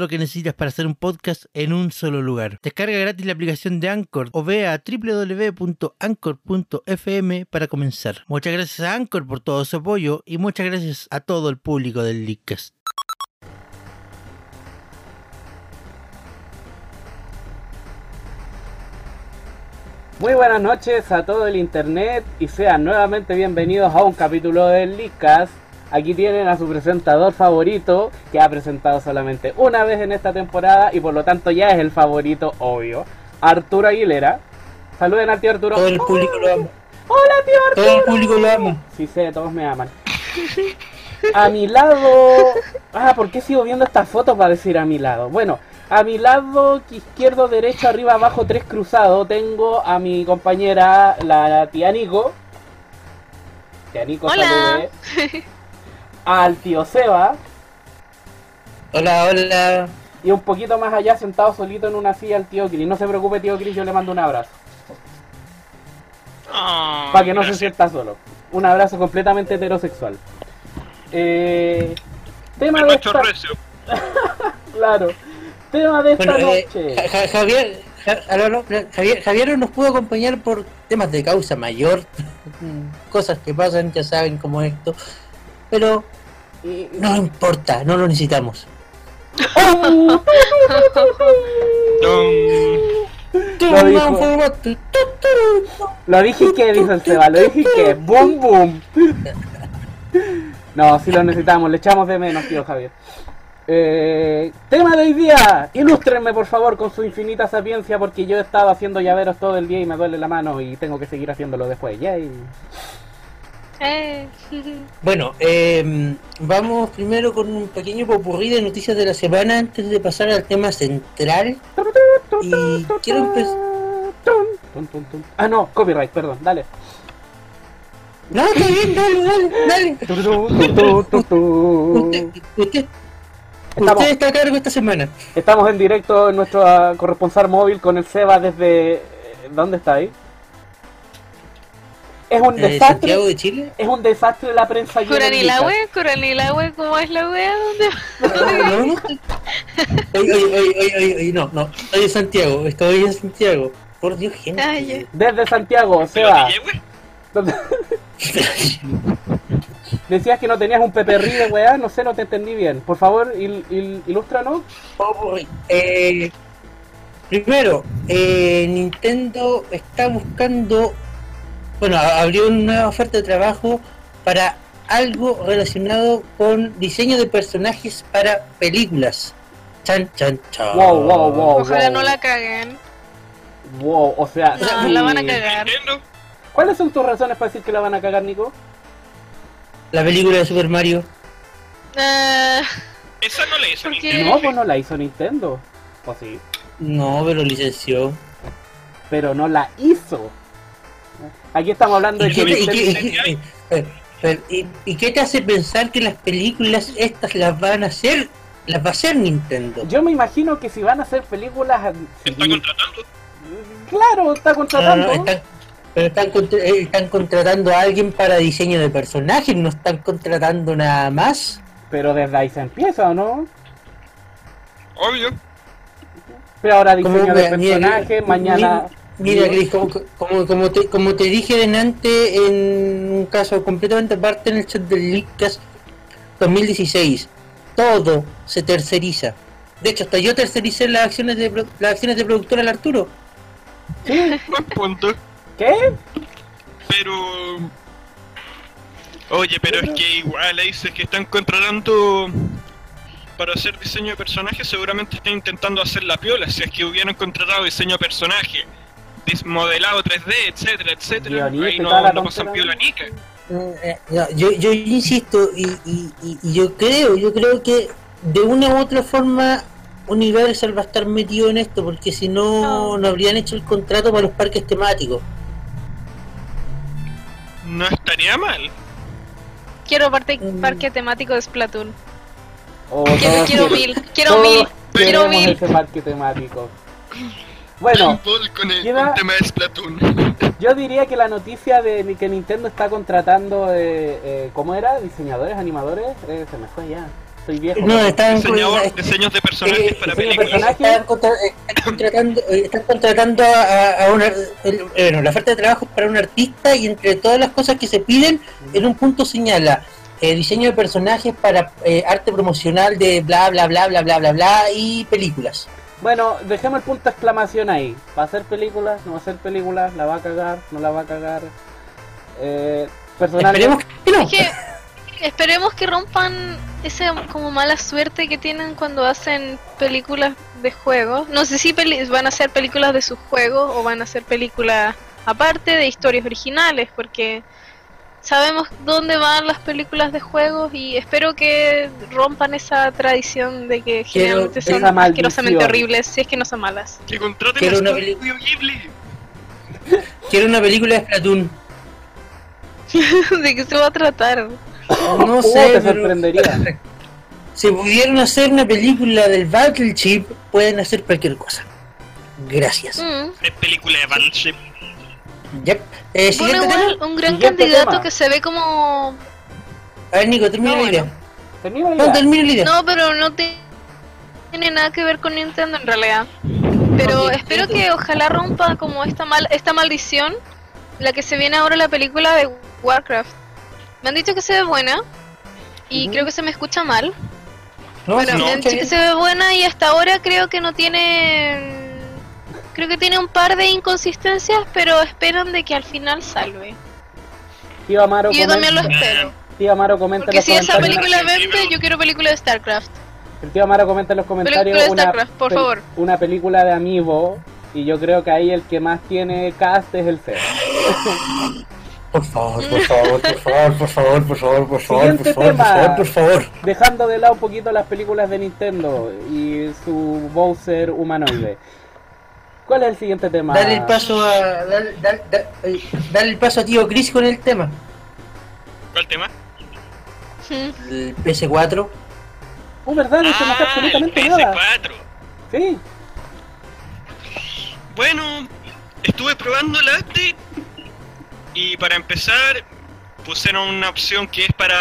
lo que necesitas para hacer un podcast en un solo lugar. Descarga gratis la aplicación de Anchor o ve a www.anchor.fm para comenzar. Muchas gracias a Anchor por todo su apoyo y muchas gracias a todo el público del Leadcast. Muy buenas noches a todo el internet y sean nuevamente bienvenidos a un capítulo del Leadcast. Aquí tienen a su presentador favorito, que ha presentado solamente una vez en esta temporada y por lo tanto ya es el favorito obvio. Arturo Aguilera. Saluden al tío Arturo. Todo el público lo ama. Hola tío Arturo. Todo el público lo ama. Sí sé, todos me aman. A mi lado... Ah, ¿por qué sigo viendo esta foto para decir a mi lado? Bueno, a mi lado izquierdo, derecho, arriba, abajo, tres cruzados, tengo a mi compañera, la tía Nico. Tía Nico, Hola. salude. Al tío Seba. Hola, hola. Y un poquito más allá, sentado solito en una silla, el tío Chris. No se preocupe, tío Chris, yo le mando un abrazo. Oh, para que no se sienta solo. Un abrazo completamente heterosexual. Eh, tema Me de esta... Claro. Tema de esta Bueno, eh, noche. Ja- Javier, Javier, Javier no nos pudo acompañar por temas de causa mayor, cosas que pasan, ya saben como esto, pero no importa, no lo necesitamos. Lo dijo. Lo dije que, dice el Seba, lo dije que, boom, boom. No, si lo necesitamos, le echamos de menos, tío Javier. Eh, tema de hoy día, ilústrenme por favor con su infinita sapiencia porque yo he estado haciendo llaveros todo el día y me duele la mano y tengo que seguir haciéndolo después. Yay. Eh, Bueno, eh, vamos primero con un pequeño popurrí de noticias de la semana antes de pasar al tema central. Y quiero empezar... Ah, no, copyright, perdón, dale. No, está bien, dale, dale, dale. Usted, usted, Estamos, usted está a cargo esta semana. estamos en directo en nuestro ah, corresponsal móvil con el Seba desde... eh, ¿Dónde está ahí? Es un Eh, desastre. Santiago de Chile. Es un desastre la prensa aquí en el Curanilahue. Curanilahue, ¿cómo es la wea? ¿Dónde No, no, no. Oye, oye, oye, oye, oye, oye, no, no. Estoy en Santiago, estoy en Santiago. Por Dios, gente. Ah. Desde Santiago, ¿Pero Seba. DJ, wey? ¿dónde- Decías que no tenías un peperrí de weá, no sé, no te entendí bien. Por favor, il, il- ilústranos. Popurrí. Eh, primero, eh, Nintendo está buscando, bueno, abrió una nueva oferta de trabajo para algo relacionado con diseño de personajes para películas. Chan, chan, chan. Wow, wow, wow. Ojalá wow. no la caguen. Wow, o sea, No, sí. la van a cagar. Nintendo. ¿Cuáles son tus razones para decir que la van a cagar, Nico? La película de Super Mario. Ah, Esa no la hizo ¿Por qué? Nintendo. No, pues no la hizo Nintendo. O sí, No, pero licenció. pero no la hizo. Aquí estamos hablando de ¿Y que qué, te- y qué- Nintendo- y qué- y- y qué te hace pensar que las películas estas las van a hacer? Las va a hacer Nintendo. Yo me imagino que si van a hacer películas... Está contratando. Claro, está no, contratando. no, pero están, contra- eh, están contratando a alguien para diseño de personajes, no están contratando nada más. Pero desde ahí se empieza, ¿o no? Obvio. Pero ahora diseño de personajes, mi- mañana... Mira, Chris, como, como, como, te, como te dije delante en un caso completamente aparte en el chat del Leakcast 2016, todo se terceriza. De hecho, hasta yo tercericé las acciones de pro- las acciones de productora al Arturo. Buen punto. ¿Qué? Pero. Oye, pero es que igual ahí dices que están contratando para hacer diseño de personaje, seguramente están intentando hacer la piola. Si es que hubieran contratado diseño de personaje modelado 3D, etcétera, etcétera. Ahí no, no pasan piola nica. Yo, yo insisto y, y- y- y yo creo, yo creo que de una u otra forma Universal va a estar metido en esto porque si no, No. habrían hecho el contrato para los parques temáticos. No estaría mal. Quiero parte, Mm. parque temático de Splatoon. O Quiero, quiero mil, quiero todos mil, quiero queremos mil. ese parque temático. Bueno, Paintball con el queda- con tema de Splatoon. yo diría que la noticia de que Nintendo está contratando, eh, eh, ¿cómo era? ¿Diseñadores, animadores? Eh, se me fue ya. Soy viejo. No, están, Diseñador, diseños de personajes eh, para películas. personajes. están, contra- eh, están contratando, eh, están contratando a, a una, el- bueno, la oferta de trabajo es para un artista y entre todas las cosas que se piden, en un punto señala eh, diseño de personajes para eh, arte promocional de bla bla bla bla bla bla bla y películas. Bueno, dejemos el punto de exclamación ahí. ¿Va a hacer películas? ¿No va a hacer películas? ¿La va a cagar? ¿No la va a cagar? Eh, personalmente... Esperemos que no. Es que esperemos que rompan esa como mala suerte que tienen cuando hacen películas de juegos. No sé si peli- van a hacer películas de sus juegos o van a hacer películas aparte de historias originales, porque sabemos dónde van las películas de juegos y espero que rompan esa tradición de que generalmente son asquerosamente horribles, si es que no son malas. Que contraten Quiero a una Studio Ghibli. Quiero una película de Splatoon. ¿De qué se va a tratar? No Uh, sé, te sorprendería. si pudieran hacer una película del Battleship, pueden hacer cualquier cosa. Gracias. Mm. Es película de Battleship. Yep. Eh, Bueno, siguiente igual, tema. un gran Siguiente candidato tema. que se ve como A ver, Nico, termina No, la idea. bueno. No, termina la idea. No, pero no te- tiene nada que ver con Nintendo en realidad. Pero Ok, espero que ojalá rompa como esta mal esta maldición, la que se viene ahora la película de Warcraft. Me han dicho que se ve buena y Ujú. creo que se me escucha mal. No, Bueno, me han dicho que se ve buena y hasta ahora creo que no tiene creo que tiene un par de inconsistencias, pero esperan de que al final salve. Tío Amaro, Y yo también lo espero. tío Amaro comenta en Porque los si esa comentarios. película vende, yo quiero película de StarCraft. El tío Amaro comenta en los comentarios Película de una, StarCraft, por favor. una película de Amiibo y yo creo que ahí el que más tiene cast es el Feo. Por favor, por favor, por favor, por favor, por favor, por favor, Siguiente por favor, por tema. favor, por favor. Dejando de lado un poquito las películas de Nintendo y su Bowser humanoide. ¿Cuál es el siguiente tema? Dale el paso a. Dale, dale- dale- eh, dale el paso a tío Chris con el tema. ¿Cuál tema? El PS4. Oh, verdad, no se Ah, absolutamente el nada. PS4. Sí. Bueno, estuve probando el update y para empezar pusieron una opción que es para,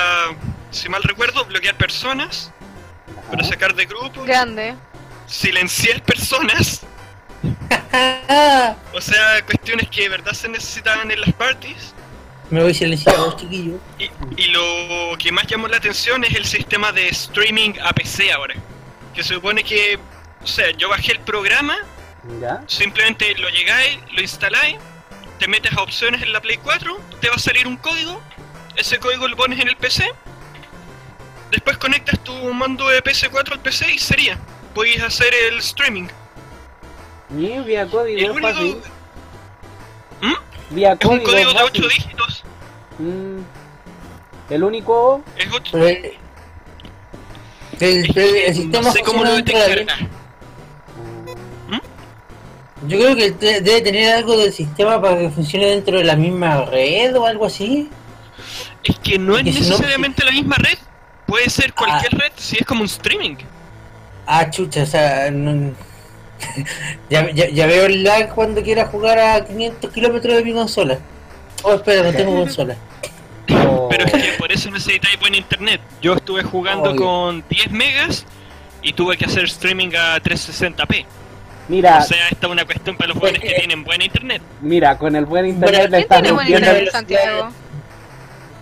si mal recuerdo, bloquear personas, para sacar de grupo, Grande. silenciar personas, o sea, cuestiones que de verdad se necesitaban en las parties. Me voy silenciado, chiquillo. Y, y lo que más llamó la atención es el sistema de streaming a PC ahora. Que se supone que, o sea, yo bajé el programa, ¿Ya? simplemente lo llegáis, lo instaláis, te metes a opciones en la Play 4, te va a salir un código, ese código lo pones en el PC, después conectas tu mando de PS4 al PC y sería. Podéis hacer el streaming. Ni vía código El único fácil. ¿Mm? Vía es un código, de 8 fácil. dígitos. Mm. El único Es Pero el, el, el sistema no sé cómo lo detectará. Yo creo que debe tener algo del sistema para que funcione dentro de la misma red o algo así. Es que no es Porque si no- necesariamente la misma red. Puede ser cualquier Ah. red si es como un streaming. Ah, chucha, o sea, no- ya, ya, ya veo el lag cuando quiera jugar a 500 kilómetros de mi consola. Oh, espera, no tengo consola. Pero es que por eso necesitáis buen internet. Yo estuve jugando Obvio. con 10 megas y tuve que hacer streaming a 360p. Mira, O sea, esta es una cuestión para los jóvenes que tienen buen internet. mira, con el buen internet Bueno, le ¿Quién estás tiene buen rompiendo. Santiago?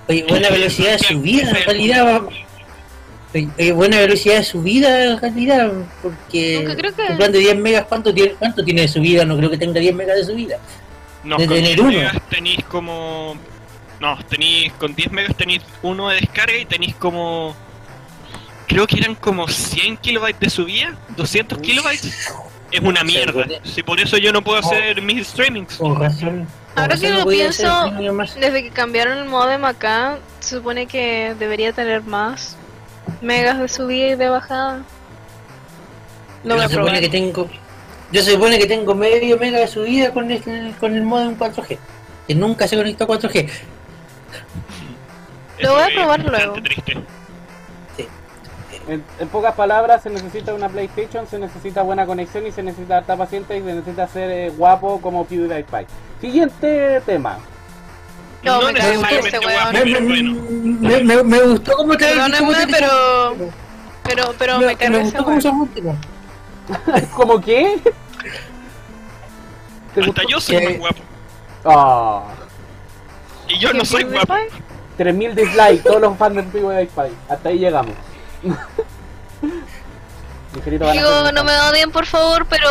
Oye, buena velocidad de subida en realidad. Oye, oye, buena velocidad de subida en realidad, porque Aunque creo que- un plan de 10 megas, ¿cuánto tiene, ¿cuánto tiene de subida? No creo que tenga 10 megas de subida. No, de con tener 10 uno. megas tenéis como. No, tenéis. Con 10 megas tenéis uno de descarga y tenéis como. Creo que eran como 100 kilobytes de subida, 200 kilobytes. es una mierda. Si por eso yo no puedo Oh. hacer mis streamings. Con razón. con Ahora que lo pienso. Desde que cambiaron el modem acá, se supone que debería tener más megas de subida y de bajada. Lo voy Yo a se supone probar. que tengo. Yo se supone que tengo medio mega de subida con el, con el modem 4G. Que nunca se conectó a 4G. Lo voy a probar luego. triste. En, en pocas palabras, se necesita una PlayStation, se necesita buena conexión y se necesita harta paciente y se necesita ser eh, guapo como PewDiePie. Siguiente tema. No, No me necesariamente ese guapo. weón. Me, me- bueno. me- me- me gustó cómo te Perdónenme, cómo te- pero- Pero, pero me, me, carga me gustó son últimos. ¿Cómo qué? ¿Te Hasta gustó? yo soy más guapo. Ah, Y yo no ¿Qué soy guapo. 3000 dislikes, todos los fans de PewDiePie. Hasta ahí llegamos. Digo, hacer no un me odien por favor, pero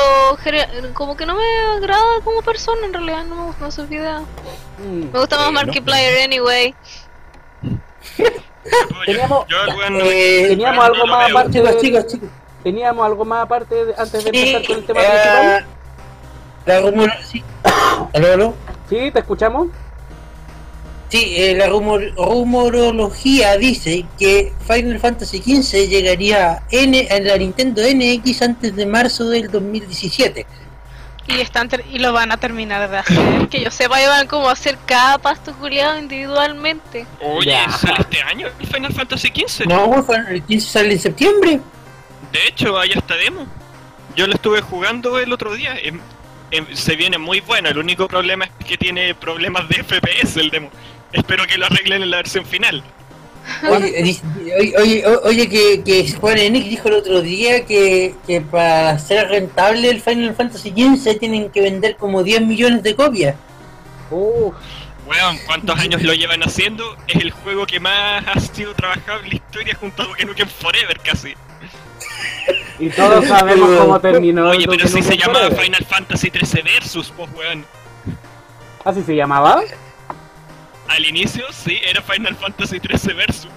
como que no me agrada como persona en realidad, no me gustan sus videos. Mm. Me gusta más Sí, Markiplier anyway. Teníamos- Yo Eh, Teníamos algo más veo. aparte chicos, de- chicos, chicos. Teníamos algo más aparte de- antes de Sí, empezar con el tema eh, principal. La rumor... Sí. ¿Aló, aló? Sí, te escuchamos. Sí, eh, la rumor, rumorología dice que Final Fantasy XV llegaría N, a la Nintendo NX antes de marzo del 2017. Y están ter- y lo van a terminar de hacer. Que yo sepa, van como a hacer cada pasto culiado individualmente. Oye, Ya. ¿sale este año el Final Fantasy XV? No, Final- el 15 sale en septiembre. De hecho, hay hasta demo. Yo lo estuve jugando el otro día. em- em, se viene muy bueno. El único problema es que tiene problemas de FPS el demo. Espero que lo arreglen en la versión final. Oye, oye, oye, oye, que, que Juan Enix dijo el otro día que, que para ser rentable el Final Fantasy XV tienen que vender como 10 millones de copias. Uf, Weón, ¿cuántos años lo llevan haciendo? Es el juego que más ha sido trabajado en la historia junto a Duke Nukem Forever casi. y todos sabemos cómo terminó. Oye, pero si se llamaba Forever. Final Fantasy 13 Versus, pues weón. ¿Así se llamaba? Al inicio, sí, era Final Fantasy 13 Versus.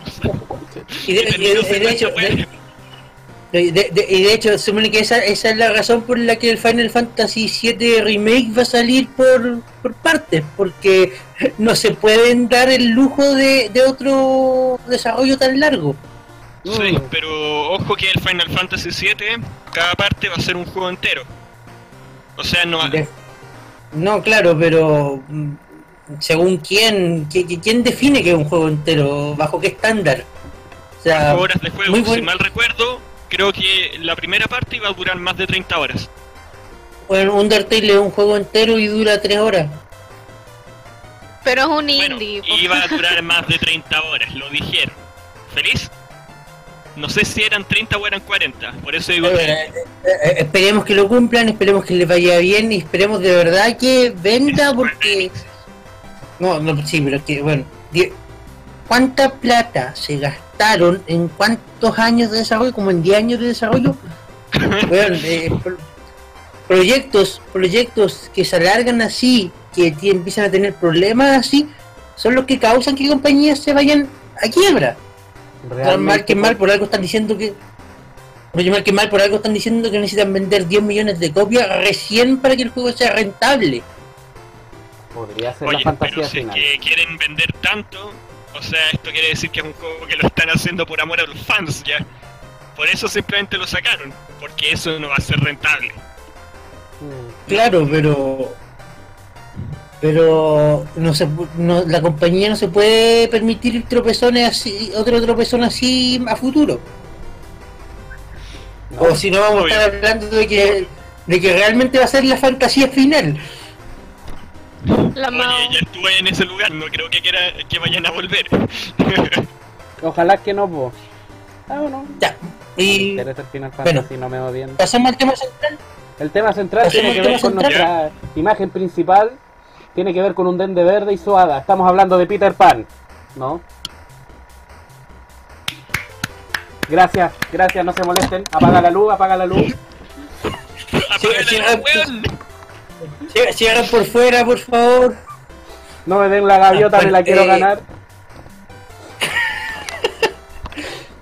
Y de, Y de- hecho, de, y de hecho, se supone que esa, esa es la razón por la que el Final Fantasy VII Remake va a salir por, por partes, porque no se pueden dar el lujo de, de otro desarrollo tan largo. Sí, pero ojo que el Final Fantasy 7, cada parte va a ser un juego entero. O sea, no De- no, claro, pero según quién, ¿qui- qui- quién define que es un juego entero, bajo qué estándar. O sea, horas de juego. muy Si mal recuerdo, creo que la primera parte iba a durar más de 30 horas. bueno, Undertale es un juego entero y dura 3 horas. Pero es un Bueno, indie. iba a durar más de 30 horas, lo dijeron. ¿Feliz? No sé si eran 30 o eran 40, por eso digo Eh, que eh, eh, esperemos que lo cumplan, esperemos que les vaya bien y esperemos de verdad que venda porque... No, no, sí, pero que, bueno, ¿cuánta plata se gastaron en cuántos años de desarrollo? Como en 10 años de desarrollo. Bueno, eh, pro- proyectos, proyectos que se alargan así, que empiezan a tener problemas así, son los que causan que compañías se vayan a quiebra. Tan mal que mal, por algo están diciendo que. Oye, mal que mal, por algo están diciendo que necesitan vender 10 millones de copias recién para que el juego sea rentable. Podría ser Oye, la fantasía pero si es que quieren vender tanto, o sea, esto quiere decir que es un juego que lo están haciendo por amor a los fans ya. Por eso simplemente lo sacaron, porque eso no va a ser rentable. Mm. Claro, pero. Pero no se, pu- no, la compañía no se puede permitir tropezones así, otro tropezón así a futuro. No, O si no vamos Obvio. a estar hablando de que, de que realmente va a ser la fantasía final. La Mao. Oye, ya estuve en ese lugar, no creo que quiera que vayan a volver. Ojalá que no, po. Ah, bueno. Ya. Y Interesa el Final bueno. No me al tema central. El tema central Pasemos tiene que ver con central. nuestra imagen principal. Tiene que ver con un dende verde y su hada. Estamos hablando de Peter Pan, ¿no? Gracias, gracias, no se molesten. Apaga la luz, apaga la luz. Apágala, sí, weón. Cierra- por fuera, por favor. No me den la gaviota, Ah, me la quiero ganar.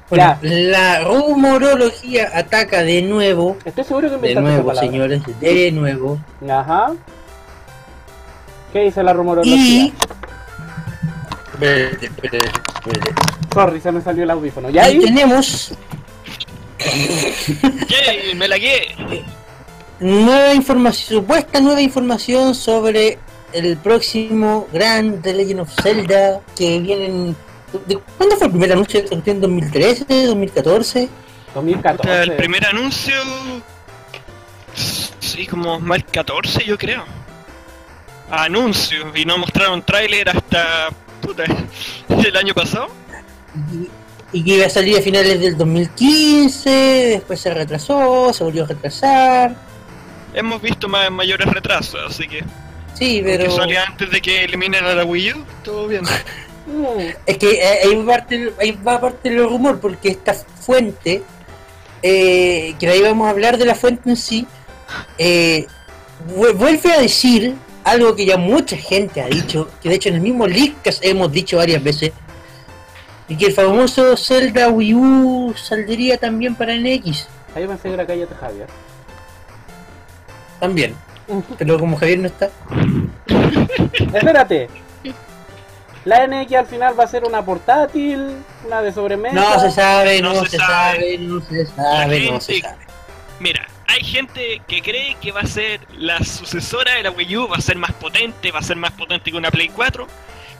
Bueno, Ya. la rumorología ataca de nuevo. Estoy seguro que De inventaste esa nuevo, señores, de nuevo. Ajá. ¿Qué dice la rumorología? Y. Espérate, espérate, espérate. Sorry, se me salió el audífono. ¿Ya Y ahí? tenemos ¡Yay! ¡Me lagué! Nueva información, supuesta nueva información sobre el próximo gran The Legend of Zelda que vienen. ¿de ¿Cuándo fue el primer anuncio? ¿En 2013? ¿2014? 2014. El primer anuncio. Sí, como más 14, yo creo. Anuncio, y no mostraron tráiler hasta. puta. el año pasado. Y, y que iba a salir a finales del 2015, después se retrasó, se volvió a retrasar. Hemos visto más, mayores retrasos, así que. Sí, Que pero. salía antes de que eliminen a la Wii U, todo bien. Mm, Es que eh, ahí va parte, ahí va parte del rumor, porque esta fuente, eh, que ahí vamos a hablar de la fuente en sí, eh, vu- vuelve a decir algo que ya mucha gente ha dicho, que de hecho en el mismo Leakcast hemos dicho varias veces, y que el famoso Zelda Wii U saldría también para NX, Ahí pensé que era Javier. También. Pero como Javier no está, Espérate. La NX al final va a ser una portátil, una de sobremesa. no se sabe, no, No se, se sabe, sabe. no se sabe, no se sabe. Mira, hay gente que cree que va a ser la sucesora de la Wii U, va a ser más potente, va a ser más potente que una Play 4.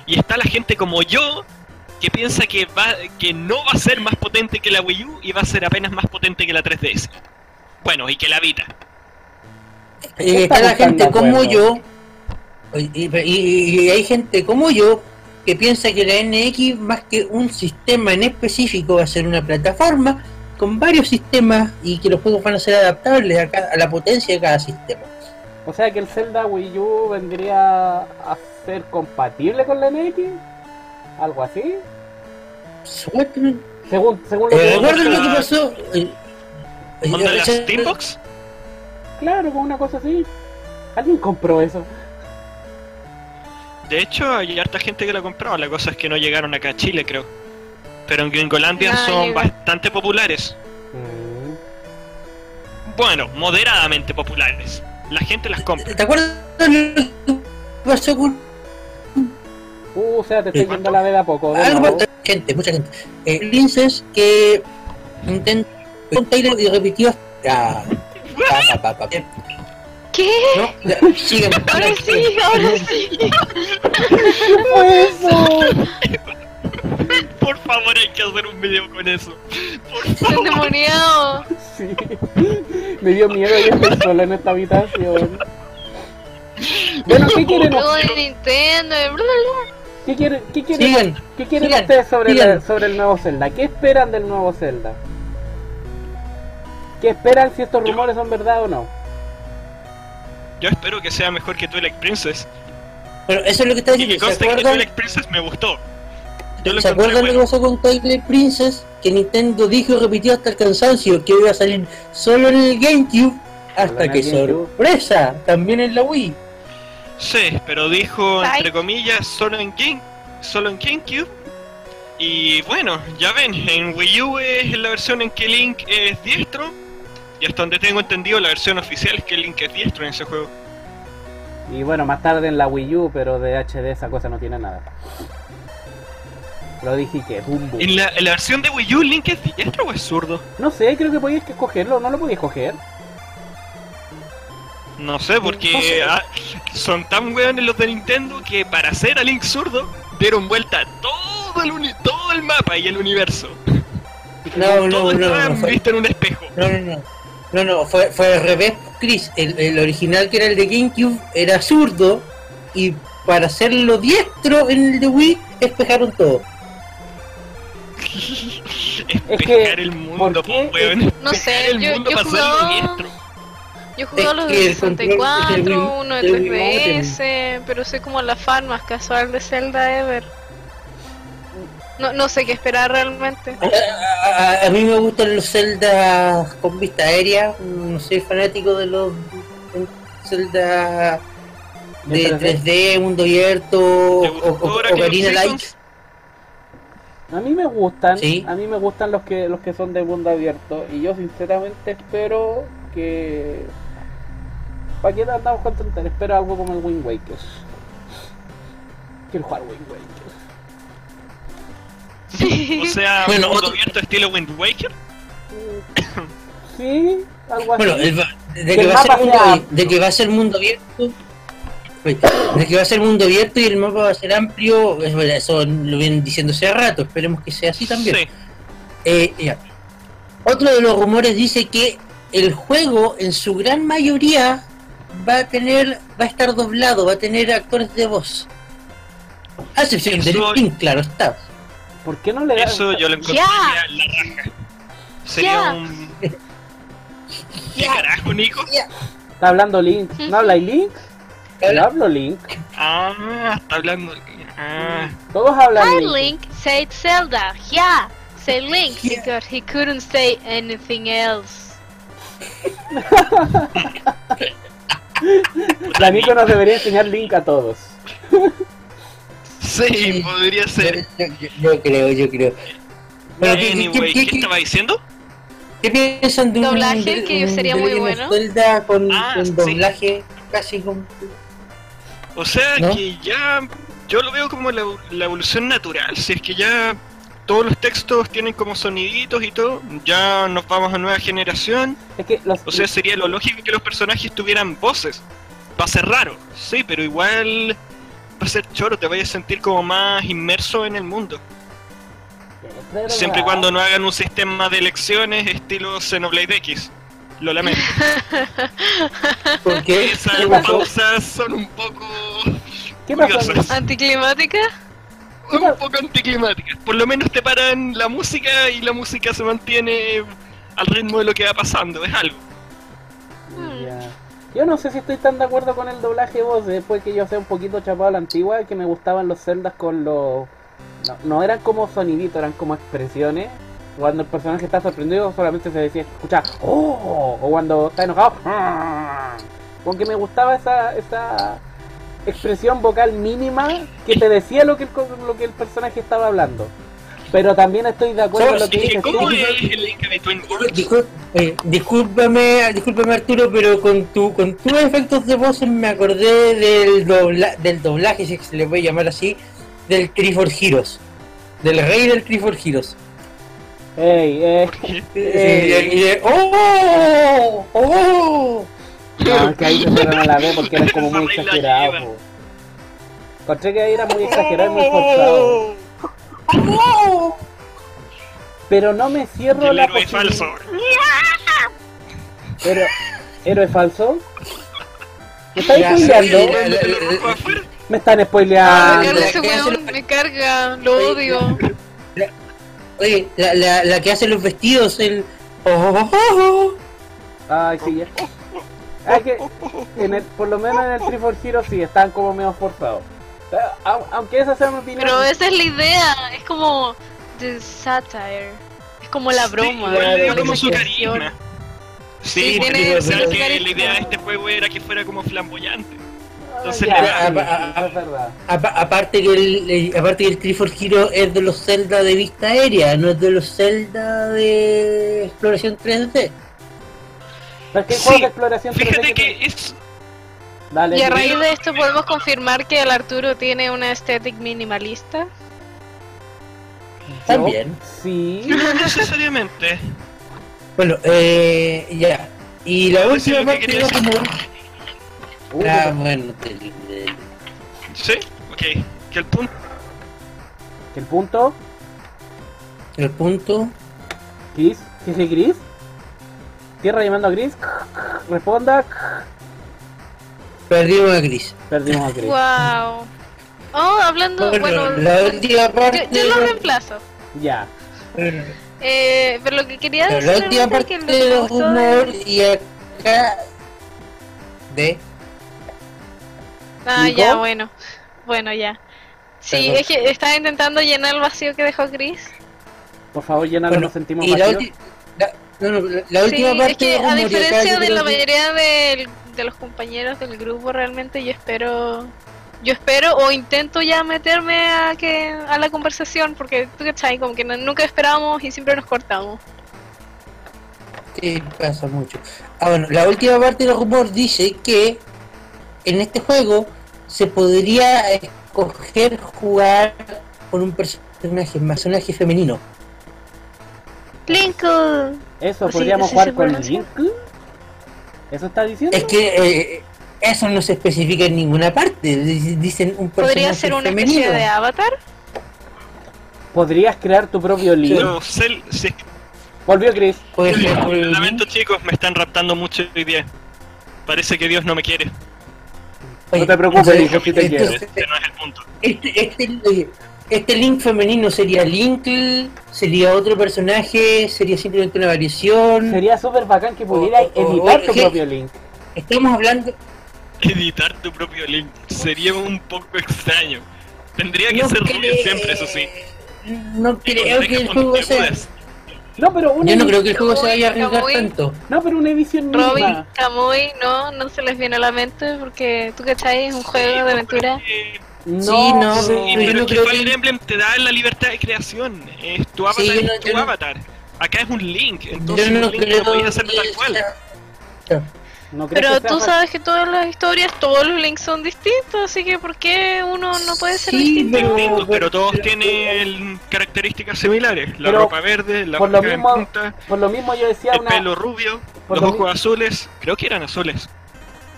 Y está la gente como yo que piensa que va que no va a ser más potente que la Wii U y va a ser apenas más potente que la 3DS. Bueno, y que la Vita. Eh, Está la gente como yo, y, y- y hay gente como yo que piensa que la NX más que un sistema en específico va a ser una plataforma con varios sistemas y que los juegos van a ser adaptables a, cada- a la potencia de cada sistema. O sea que el Zelda Wii U vendría a ser compatible con la NX. Algo así. Según, según lo Eh, que ¿Recuerdan lo que la- pasó? Eh, eh, ¿Onda la eh, Steambox? Claro, con una cosa así. ¿Alguien compró eso? De hecho, hay harta gente que la compró. La cosa es que no llegaron acá a Chile, creo. Pero en Gringolandia Ah, son bastante populares. Mm. Bueno, moderadamente populares. La gente las compra. ¿Te acuerdas lo que pasó con Uh, o sea, te estoy yendo la veda poco. de algo gente, mucha gente. Eh, Princess que intentó con Taylor y repitió ah, pa, pa, pa, pa. ¿Qué? ¿no? Ya, sigan. Ahora sí, ahora sí. ¿Qué fue eso? Por favor, hay que hacer un video con eso. Por Se favor. endemoniado. Sí. Me dio miedo y estoy solo en esta habitación. Bueno, ¿qué quieren, de Nintendo. bla, bla. qué quieren, qué quieren, Sigan. qué quieren sigan, ustedes sobre, sigan. la- sobre el nuevo Zelda? ¿Qué esperan del nuevo Zelda? ¿Qué esperan si estos rumores son verdad o no? Yo espero que sea mejor que Twilight Princess. Bueno, eso es lo que está Y que diciendo. ¿Se conste que Twilight Princess me gustó. Yo ¿se acuerdan lo que bueno. pasó con Twilight Princess? Que Nintendo dijo y repitió hasta el cansancio que iba a salir solo en el GameCube. Hasta que sorpresa, también en la Wii. Sí, pero dijo entre comillas solo en Game, solo en GameCube. Y bueno, ya ven, en Wii U es la versión en que Link es diestro. Y hasta donde tengo entendido, la versión oficial es que Link es diestro en ese juego. Y bueno, más tarde en la Wii U, pero de HD esa cosa no tiene nada. Lo dije que, boom, boom. ¿En la, en la versión de Wii U Link es diestro o es zurdo? No sé, creo que podías escogerlo, ¿no lo podías escoger? No sé, porque No sé. ah, son tan weones los de Nintendo que para hacer a Link zurdo dieron vuelta todo el, uni- todo el mapa y el universo. No, todo no, no, visto en un espejo. no, no, no. No, no, fue, fue al revés, Chris. El, el original que era el de GameCube era zurdo y para hacerlo diestro en el de Wii espejaron todo. Es que, pescar el mundo, ¿por qué? po, weón. No sé, el yo- mundo yo jugaba- diestro. Yo he jugado Es los de el control del 64, Wii- uno de del Wii 3DS, pero soy como la fan más casual de Zelda ever. No, no sé qué esperar realmente. A, a- a mí me gustan los Zelda con vista aérea. No soy fanático de los Zelda de ¿De 3D? 3D, mundo abierto ¿Te o, o, Ocarina Light. A mí me gustan, Sí. a mí me gustan los que los que son de mundo abierto y yo sinceramente espero que ¿Para qué andamos con tonterías? Espero algo como el Wind Waker. Quiero jugar Wind Waker. O sea, Bueno, otro- abierto estilo Wind Waker. Sí, algo así. Bueno, el va- de, Que va a ser mundo, de que va a ser mundo abierto. De que va a ser mundo abierto y el mapa va a ser amplio, eso lo vienen diciendo hace rato, esperemos que sea así también. Sí. Eh, ya. Otro de los rumores dice que el juego en su gran mayoría va a tener, va a estar doblado, va a tener actores de voz. A excepción del Eso- Link, claro está. ¿Por qué no le dan Eso yo lo encontraría la raja. Sería Ya. un. ¿Qué carajo, Nico? Está hablando Link. ¿No habla Link? Yo hablo Link. Ah, está hablando. Ah, Todos hablan Hi Link. Link, said Zelda. Yeah, say Link because he couldn't say anything else. La Nico nos debería enseñar Link a todos. sí, podría ser. Yo, yo- yo creo, yo creo. Bueno, ¿qué- Anyway, qué- ¿qué, qué- qué- estaba diciendo? ¿Qué piensan de un Doblaje, de- que un sería muy bueno. Zelda con, Ah, con sí. doblaje casi como O sea ¿No? que ya. Yo lo veo como la, la evolución natural. Si es que ya todos los textos tienen como soniditos y todo, ya nos vamos a nueva generación. Es que los, O sea, sería lo lógico que los personajes tuvieran voces. Va a ser raro, sí, pero igual va a ser choro, te vayas a sentir como más inmerso en el mundo. Siempre y cuando no hagan un sistema de elecciones estilo Xenoblade X. Lo lamento. porque Esas ¿Qué pausas son un poco ¿Qué pasó? curiosas. ¿Anticlimática? Un poco anticlimáticas. Por lo menos te paran la música y la música se mantiene al ritmo de lo que va pasando. Es algo. Yo no sé si estoy tan de acuerdo con el doblaje de voz, después que yo sea un poquito chapado a la antigua, que me gustaban los celdas con los... No, no eran como soniditos, eran como expresiones. Cuando el personaje está sorprendido solamente se decía, escucha, ¡oh! O cuando está enojado. Porque me gustaba esa, esa expresión vocal mínima que te decía lo que lo que el personaje estaba hablando. Pero también estoy de acuerdo con lo que Es que, dices ¿Cómo tú. es el link between eh, discúlpame, discúlpame Arturo, pero con tu con tus efectos de voz me acordé del dobla, del doblaje, si se le puede llamar así, del Trifor Heroes. Del rey del Trifor Heroes. Ey, eh, Porque y de- ¡Oh! ¡Oh! No, es que ahí se fueron a la vez porque era como muy exagerado. Encontré que ahí era muy exagerado y muy forzado. ¡Oh! Pero no me cierro el la héroe posibilidad- falso. Pero, ¿héroe falso? ¿Me están Ya, spoileando? Me están Ah, spoileando. me carga ese weón, me carga, lo odio. Oye, la, la, la que hace los vestidos, el. ¡Oh! oh, oh, oh. Ay, sí, ya. Ah, que en el, por lo menos en el 3 Hero sí, están como medio forzados. Aunque esa sea mi opinión. Pero esa es la idea, es como the satire. Es como la broma. Sí, la como su carisma. Sí, tiene- que carisma. la idea de este juego era que fuera como flamboyante. Entonces le a- a- verdad. Aparte que el eh, aparte que el Trifor Hero es de los Zelda de vista aérea, no es de los Zelda de exploración 3D. Pero es que hay Sí, juegos de exploración 3D Fíjate te- que es Dale, Y a raíz de esto podemos confirmar que el Arturo tiene una estética minimalista. También. Sí. no necesariamente. Bueno, eh, ya. Y la última que parte decir. como... Uh, Ah, bueno, terrible. Sí, ok. Que el punto El punto, El punto... Chris, ¿qué es Chris? Tierra llamando a Chris. Responda. Perdimos a Gris. Perdimos a Chris. Wow. Oh, hablando, Bueno, bueno, la última parte... yo, yo lo reemplazo. Ya. Eh, pero lo que quería decir la última realmente es parte que de humor de- y acá... De... Ah, ¿Nico? ya, bueno. Bueno, ya. Sí, Perdón. es que estaba intentando llenar el vacío que dejó Chris. Por favor, llenalo, Bueno, nos sentimos y la, vacíos. ulti- la- no, no, la- última sí, parte es que de a diferencia de la que- mayoría del- de los compañeros del grupo, realmente yo espero yo espero o intento ya meterme a que a la conversación porque tú cachai, como que no- nunca esperábamos y siempre nos cortamos. Sí, pasa mucho. Ah, bueno, la última parte del rumor dice que en este juego se podría escoger jugar por un personaje, un personaje femenino. Linkle. Eso, podríamos sí jugar con. Link. ¿Eso está diciendo? Es que eh, eso no se especifica en ninguna parte. Di- Dicen un personaje Podría ser una femenino. especie de avatar. Podrías crear tu propio Link. No, Cell, que- Volvió Chris. Lamento chicos, me están raptando mucho hoy día. Parece que Dios no me quiere. Oye, No te preocupes, entonces- hijo, si te quiero. Este no es el punto. Este, este, oye, este link femenino sería Linkle, sería otro personaje, sería simplemente una variación. Sería súper bacán que O- o- editar o- tu propio Link. Estamos hablando. Editar tu propio link sería un poco extraño. Tendría que no ser creo- rubio siempre, eso sí. No creo con que el juego sea. No, pero una Yo no creo que el juego se vaya a arriesgar tanto. No, pero una edición Robin, mínima. Kamui, no, no se les viene a la mente porque tú cachai, es un juego de aventura. No, Sí, no, Sí, Pero pero yo es que creo Fire que- Emblem te da la libertad de creación. Es tu avatar Sí, yo no- es tu yo no- avatar. Acá es un link, Yo entonces no un link creo lo podías hacer que tal cual. sea- no creo Pero que tú sabes que todas las historias, todos los links son distintos, así que ¿por qué uno no puede ser Sí, distinto? pero- Distintos, pero todos pero- tienen características similares. La Pero ropa verde, la por lo en punta, Por lo mismo yo decía el una. pelo rubio, por los lo ojos mi- azules. Creo que eran azules.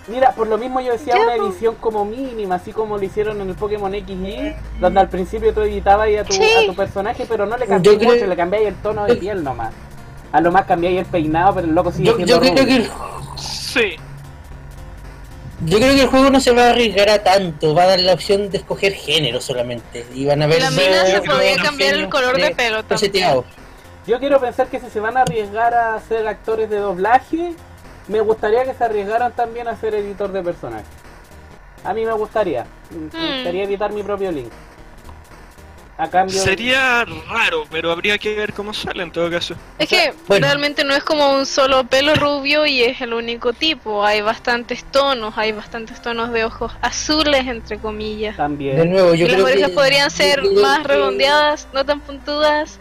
Mira, por lo mismo yo decía Ya, una edición como mínima, así como lo hicieron en el Pokémon XY, donde al principio tú editabas a tu, Sí. a tu personaje, pero no le cambiáis mucho, le cambiáis el tono de piel nomás. A lo más cambiáis el peinado, pero el loco sigue Yo, siendo yo creo que el, Sí, yo creo que el juego no se va a arriesgar a tanto, va a dar la opción de escoger género solamente. Y van a ver La mina se podía cambiar el color de pre- pelo también. Yo quiero pensar que si se van a arriesgar a ser actores de doblaje, me gustaría que se arriesgaran también a ser editor de personajes. A mí me gustaría. Me Hmm. gustaría editar mi propio link. A cambio... sería raro, pero habría que ver cómo sale en todo caso. Es que bueno. realmente no es como un solo pelo rubio y es el único tipo. Hay bastantes tonos, hay bastantes tonos de ojos azules, entre comillas. De También. nuevo, yo y las creo orejas que podrían ser creo más que- redondeadas, no tan puntudas.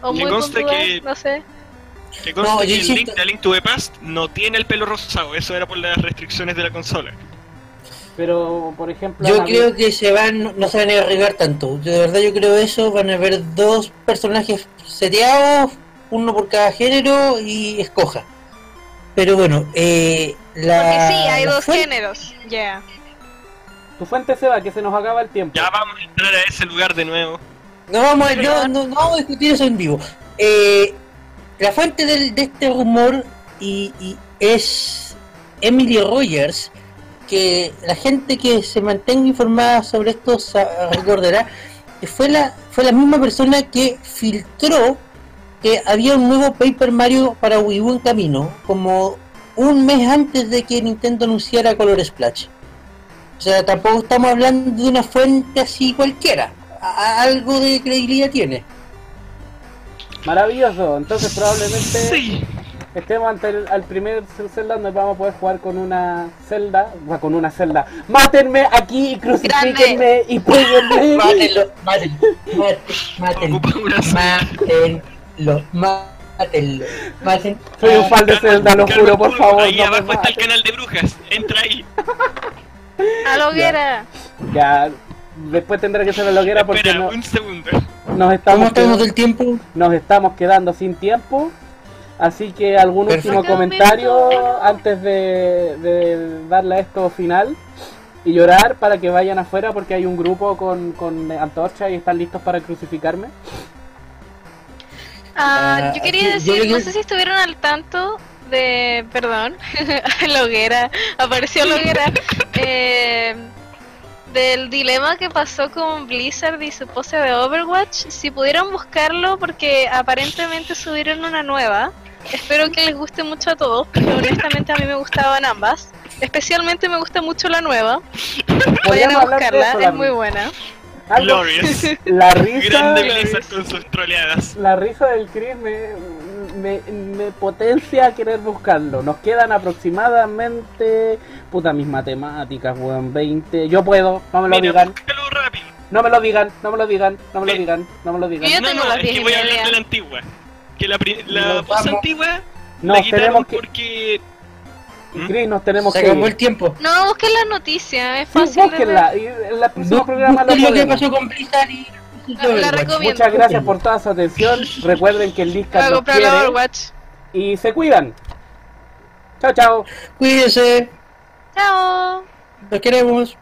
O muy puntudas, que- no sé. Que conste No, que el link de Link to the Past no tiene el pelo rosado, eso era por las restricciones de la consola. Pero, por ejemplo... Yo creo que se van, no se van a arriesgar tanto. De verdad yo creo eso, van a haber dos personajes seteados, uno por cada género y escoja. Pero bueno, eh, la... Porque sí, hay dos fuente- géneros. Ya. Tu fuente se va, que se nos acaba el tiempo. Ya vamos a entrar a ese lugar de nuevo. No vamos, a- no, no, no vamos a discutir eso en vivo. Eh, la fuente del- de este rumor y, y es Emily Rogers, que la gente que se mantenga informada sobre esto recordará que fue la, fue la misma persona que filtró que había un nuevo Paper Mario para Wii U en camino, como un mes antes de que Nintendo anunciara Color Splash. O sea, tampoco estamos hablando de una fuente así cualquiera. A- algo de credibilidad tiene. Maravilloso. Entonces probablemente Sí. Estemos ante el al primer Zelda donde vamos a poder jugar con una celda. Va, con una celda. Mátenme aquí y crucifíquenme y péguenme. Mátenlo, mátenlo, mátenlo, mátenlo, mátenlo, mátenlo. Soy un fan de Zelda, lo Carmen juro, por favor. Ahí no abajo está el canal de brujas. Entra ahí. A la hoguera. Ya, después tendré que ser la loguera porque Espera, no, un segundo. nos, ¿Cómo estamos estamos quedando, del tiempo? nos estamos quedando sin tiempo. Así que algún Perfecto. último comentario antes de, de darle a esto final y llorar para que vayan afuera porque hay un grupo con, con antorcha y están listos para crucificarme. Ah, Ah, yo quería yo- yo decir, no sé si estuvieron al tanto de, perdón, la hoguera, apareció la hoguera, eh, del dilema que pasó con Blizzard y su pose de Overwatch. Si pudieran buscarlo, porque aparentemente subieron una nueva. Espero que les guste mucho a todos, porque honestamente a mí me gustaban ambas. Especialmente me gusta mucho la nueva. Vayan a buscarla, eso, es muy buena. Glorious. la risa, Grande Blizzard con sus troleadas. la risa del Chris me, me, me potencia a querer buscarlo. Nos quedan aproximadamente, puta, mis matemáticas, weón, 20. Yo puedo, no me lo Mira, digan. rápido. No me lo digan, no me lo digan, no me lo digan, no me lo digan. Yo no, tengo no, las es que voy a hablar de la antigua. Que la, pri- la voz antigua la Nos quitaron tenemos que. porque... ¿Mm? Chris, nos tenemos Se que. acabó ir. el tiempo. No, busquen la noticia, es Sí, fácil de búsquenla. ver. Y en el próximo Bu- programa lo que pasó con Blizzard y... La- la recomiendo. Muchas gracias por toda su atención. Recuerden que el Voy Discord a nos comprar la quiere Overwatch. y se cuidan. Chao, chao. Cuídense, Chao. los queremos.